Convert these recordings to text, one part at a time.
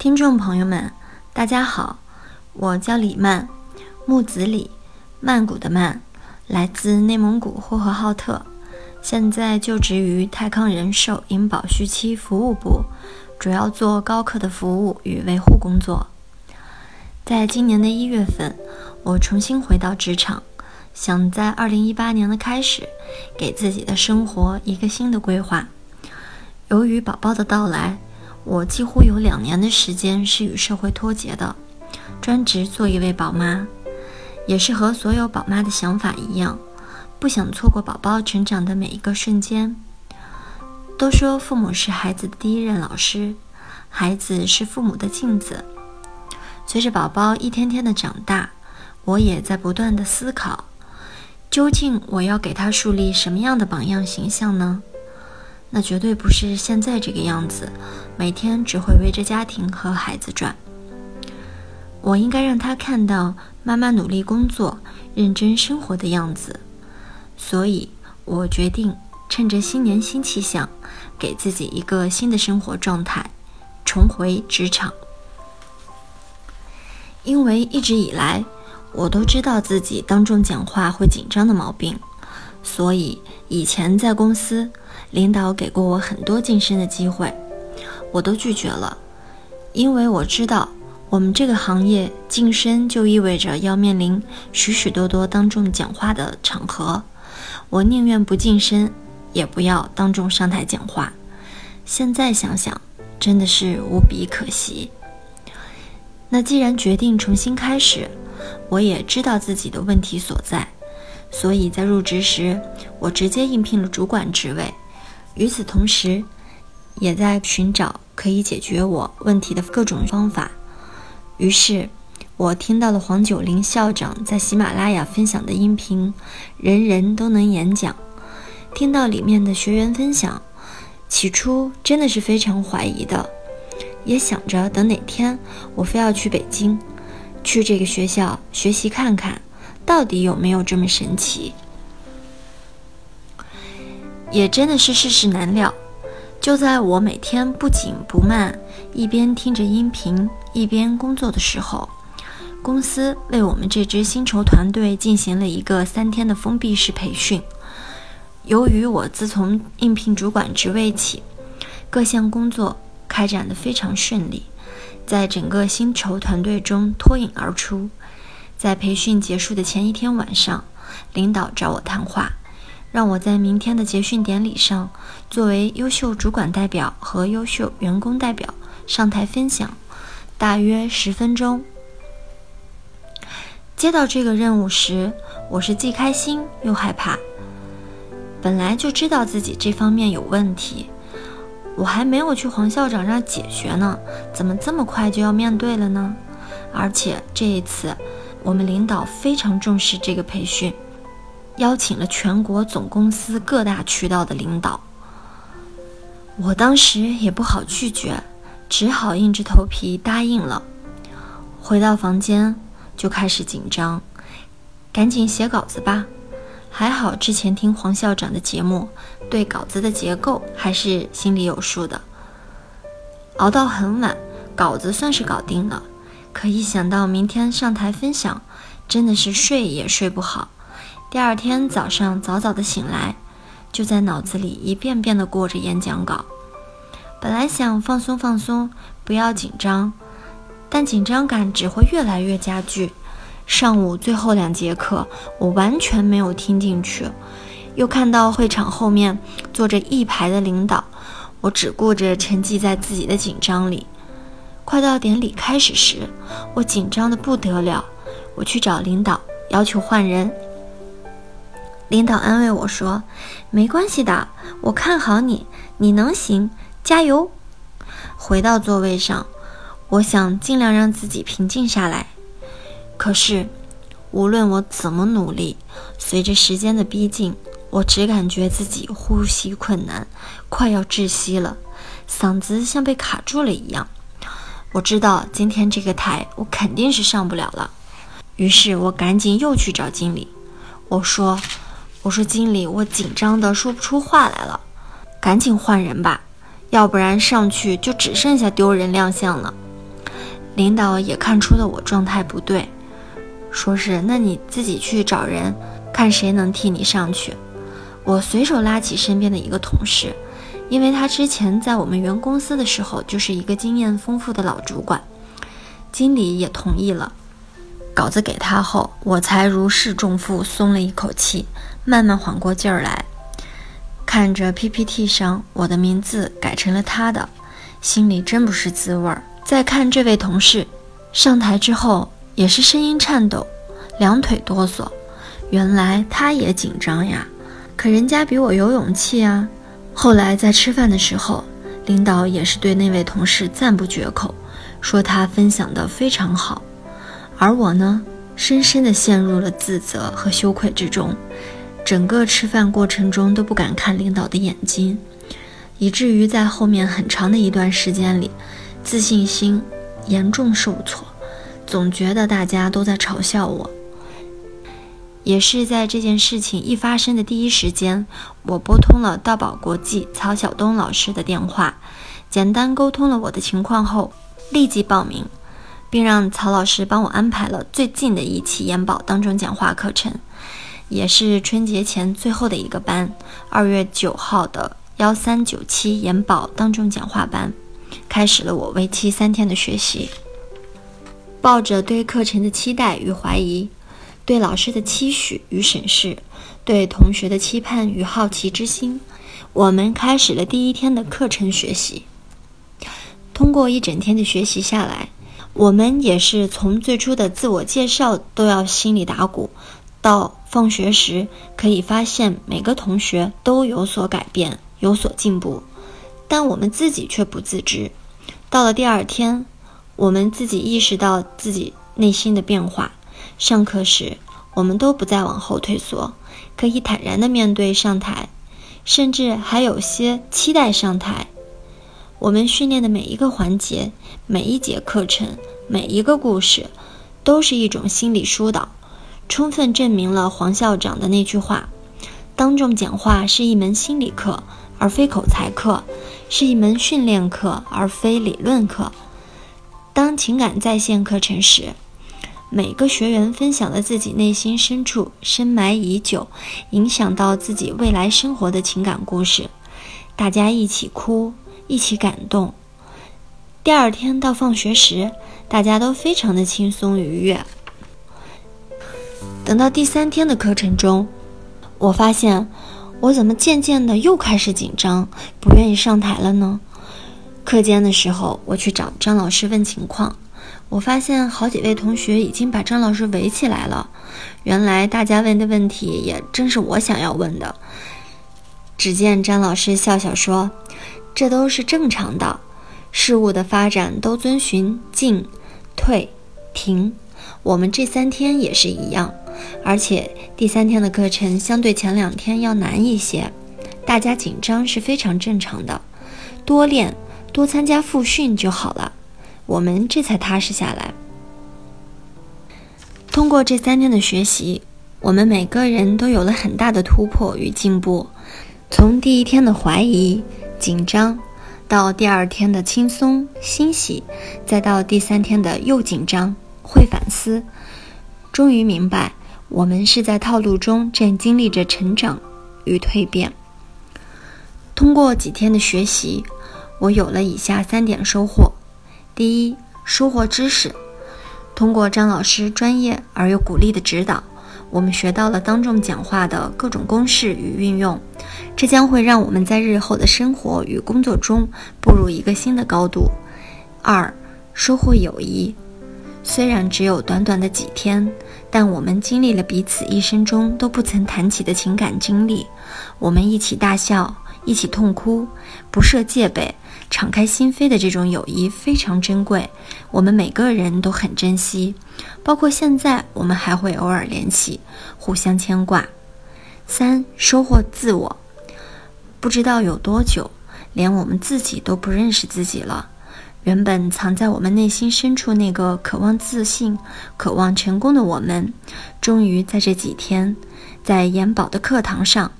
听众朋友们，大家好，我叫李曼，木子李，曼谷的曼，来自内蒙古呼和浩特，现在就职于泰康人寿银保续期服务部，主要做高客的服务与维护工作。在今年的一月份，我重新回到职场，想在二零一八年的开始，给自己的生活一个新的规划。由于宝宝的到来。我几乎有两年的时间是与社会脱节的，专职做一位宝妈，也是和所有宝妈的想法一样，不想错过宝宝成长的每一个瞬间。都说父母是孩子的第一任老师，孩子是父母的镜子。随着宝宝一天天的长大，我也在不断的思考，究竟我要给他树立什么样的榜样形象呢？那绝对不是现在这个样子，每天只会围着家庭和孩子转。我应该让他看到妈妈努力工作、认真生活的样子。所以，我决定趁着新年新气象，给自己一个新的生活状态，重回职场。因为一直以来，我都知道自己当众讲话会紧张的毛病，所以以前在公司。领导给过我很多晋升的机会，我都拒绝了，因为我知道我们这个行业晋升就意味着要面临许许多多当众讲话的场合，我宁愿不晋升，也不要当众上台讲话。现在想想，真的是无比可惜。那既然决定重新开始，我也知道自己的问题所在，所以在入职时，我直接应聘了主管职位。与此同时，也在寻找可以解决我问题的各种方法。于是，我听到了黄九龄校长在喜马拉雅分享的音频《人人都能演讲》，听到里面的学员分享，起初真的是非常怀疑的，也想着等哪天我非要去北京，去这个学校学习看看，到底有没有这么神奇。也真的是世事难料。就在我每天不紧不慢，一边听着音频一边工作的时候，公司为我们这支薪酬团队进行了一个三天的封闭式培训。由于我自从应聘主管职位起，各项工作开展的非常顺利，在整个薪酬团队中脱颖而出。在培训结束的前一天晚上，领导找我谈话。让我在明天的结训典礼上，作为优秀主管代表和优秀员工代表上台分享，大约十分钟。接到这个任务时，我是既开心又害怕。本来就知道自己这方面有问题，我还没有去黄校长那解决呢，怎么这么快就要面对了呢？而且这一次，我们领导非常重视这个培训。邀请了全国总公司各大渠道的领导，我当时也不好拒绝，只好硬着头皮答应了。回到房间就开始紧张，赶紧写稿子吧。还好之前听黄校长的节目，对稿子的结构还是心里有数的。熬到很晚，稿子算是搞定了。可一想到明天上台分享，真的是睡也睡不好。第二天早上早早的醒来，就在脑子里一遍遍的过着演讲稿。本来想放松放松，不要紧张，但紧张感只会越来越加剧。上午最后两节课，我完全没有听进去。又看到会场后面坐着一排的领导，我只顾着沉寂在自己的紧张里。快到典礼开始时，我紧张的不得了。我去找领导，要求换人。领导安慰我说：“没关系的，我看好你，你能行，加油！”回到座位上，我想尽量让自己平静下来。可是，无论我怎么努力，随着时间的逼近，我只感觉自己呼吸困难，快要窒息了，嗓子像被卡住了一样。我知道今天这个台我肯定是上不了了，于是我赶紧又去找经理，我说。我说：“经理，我紧张的说不出话来了，赶紧换人吧，要不然上去就只剩下丢人亮相了。”领导也看出了我状态不对，说是那你自己去找人，看谁能替你上去。我随手拉起身边的一个同事，因为他之前在我们原公司的时候就是一个经验丰富的老主管，经理也同意了。稿子给他后，我才如释重负，松了一口气，慢慢缓过劲儿来。看着 PPT 上我的名字改成了他的，心里真不是滋味儿。再看这位同事，上台之后也是声音颤抖，两腿哆嗦，原来他也紧张呀。可人家比我有勇气啊！后来在吃饭的时候，领导也是对那位同事赞不绝口，说他分享的非常好。而我呢，深深地陷入了自责和羞愧之中，整个吃饭过程中都不敢看领导的眼睛，以至于在后面很长的一段时间里，自信心严重受挫，总觉得大家都在嘲笑我。也是在这件事情一发生的第一时间，我拨通了道宝国际曹晓东老师的电话，简单沟通了我的情况后，立即报名，并让曹老师帮我安排了最近的一期研保当众讲话课程，也是春节前最后的一个班，二月九号的幺三九七研保当众讲话班，开始了我为期三天的学习，抱着对课程的期待与怀疑。对老师的期许与审视，对同学的期盼与好奇之心，我们开始了第一天的课程学习。通过一整天的学习下来，我们也是从最初的自我介绍都要心里打鼓，到放学时可以发现每个同学都有所改变、有所进步，但我们自己却不自知。到了第二天，我们自己意识到自己内心的变化。上课时，我们都不再往后退缩，可以坦然地面对上台，甚至还有些期待上台。我们训练的每一个环节、每一节课程、每一个故事，都是一种心理疏导，充分证明了黄校长的那句话：当众讲话是一门心理课，而非口才课；是一门训练课，而非理论课。当情感在线课程时。每个学员分享了自己内心深处深埋已久、影响到自己未来生活的情感故事，大家一起哭，一起感动。第二天到放学时，大家都非常的轻松愉悦。等到第三天的课程中，我发现我怎么渐渐的又开始紧张，不愿意上台了呢？课间的时候，我去找张老师问情况。我发现好几位同学已经把张老师围起来了。原来大家问的问题也正是我想要问的。只见张老师笑笑说：“这都是正常的，事物的发展都遵循进、退、停。我们这三天也是一样，而且第三天的课程相对前两天要难一些，大家紧张是非常正常的，多练、多参加复训就好了。”我们这才踏实下来。通过这三天的学习，我们每个人都有了很大的突破与进步。从第一天的怀疑、紧张，到第二天的轻松欣喜，再到第三天的又紧张、会反思，终于明白，我们是在套路中正经历着成长与蜕变。通过几天的学习，我有了以下三点收获。第一，收获知识。通过张老师专业而又鼓励的指导，我们学到了当众讲话的各种公式与运用，这将会让我们在日后的生活与工作中步入一个新的高度。二，收获友谊。虽然只有短短的几天，但我们经历了彼此一生中都不曾谈起的情感经历，我们一起大笑，一起痛哭，不设戒备。敞开心扉的这种友谊非常珍贵，我们每个人都很珍惜，包括现在我们还会偶尔联系，互相牵挂。三收获自我，不知道有多久，连我们自己都不认识自己了。原本藏在我们内心深处那个渴望自信、渴望成功的我们，终于在这几天，在研宝的课堂上，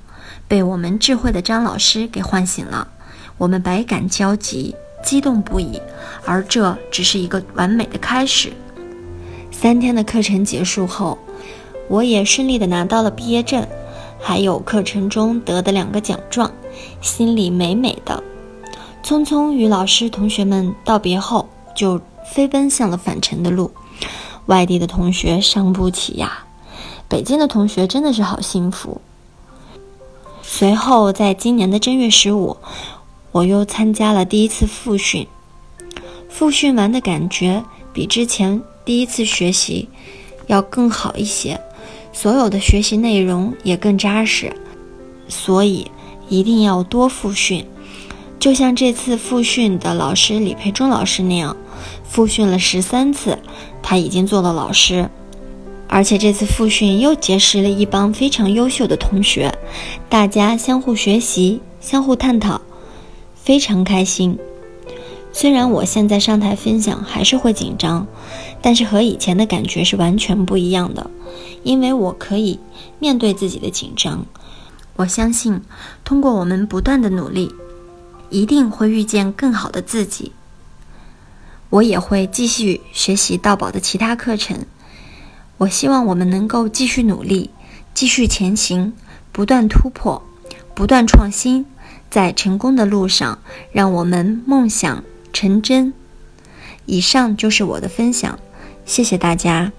被我们智慧的张老师给唤醒了。我们百感交集，激动不已，而这只是一个完美的开始。三天的课程结束后，我也顺利的拿到了毕业证，还有课程中得的两个奖状，心里美美的。匆匆与老师、同学们道别后，就飞奔向了返程的路。外地的同学伤不起呀，北京的同学真的是好幸福。随后，在今年的正月十五，我又参加了第一次复训。复训完的感觉比之前第一次学习要更好一些，所有的学习内容也更扎实，所以一定要多复训。就像这次复训的老师李培忠老师那样，复训了十三次，他已经做了老师。而且这次复训又结识了一帮非常优秀的同学，大家相互学习、相互探讨，非常开心。虽然我现在上台分享还是会紧张，但是和以前的感觉是完全不一样的，因为我可以面对自己的紧张。我相信，通过我们不断的努力，一定会遇见更好的自己。我也会继续学习道宝的其他课程。我希望我们能够继续努力，继续前行，不断突破，不断创新，在成功的路上，让我们梦想成真。以上就是我的分享，谢谢大家。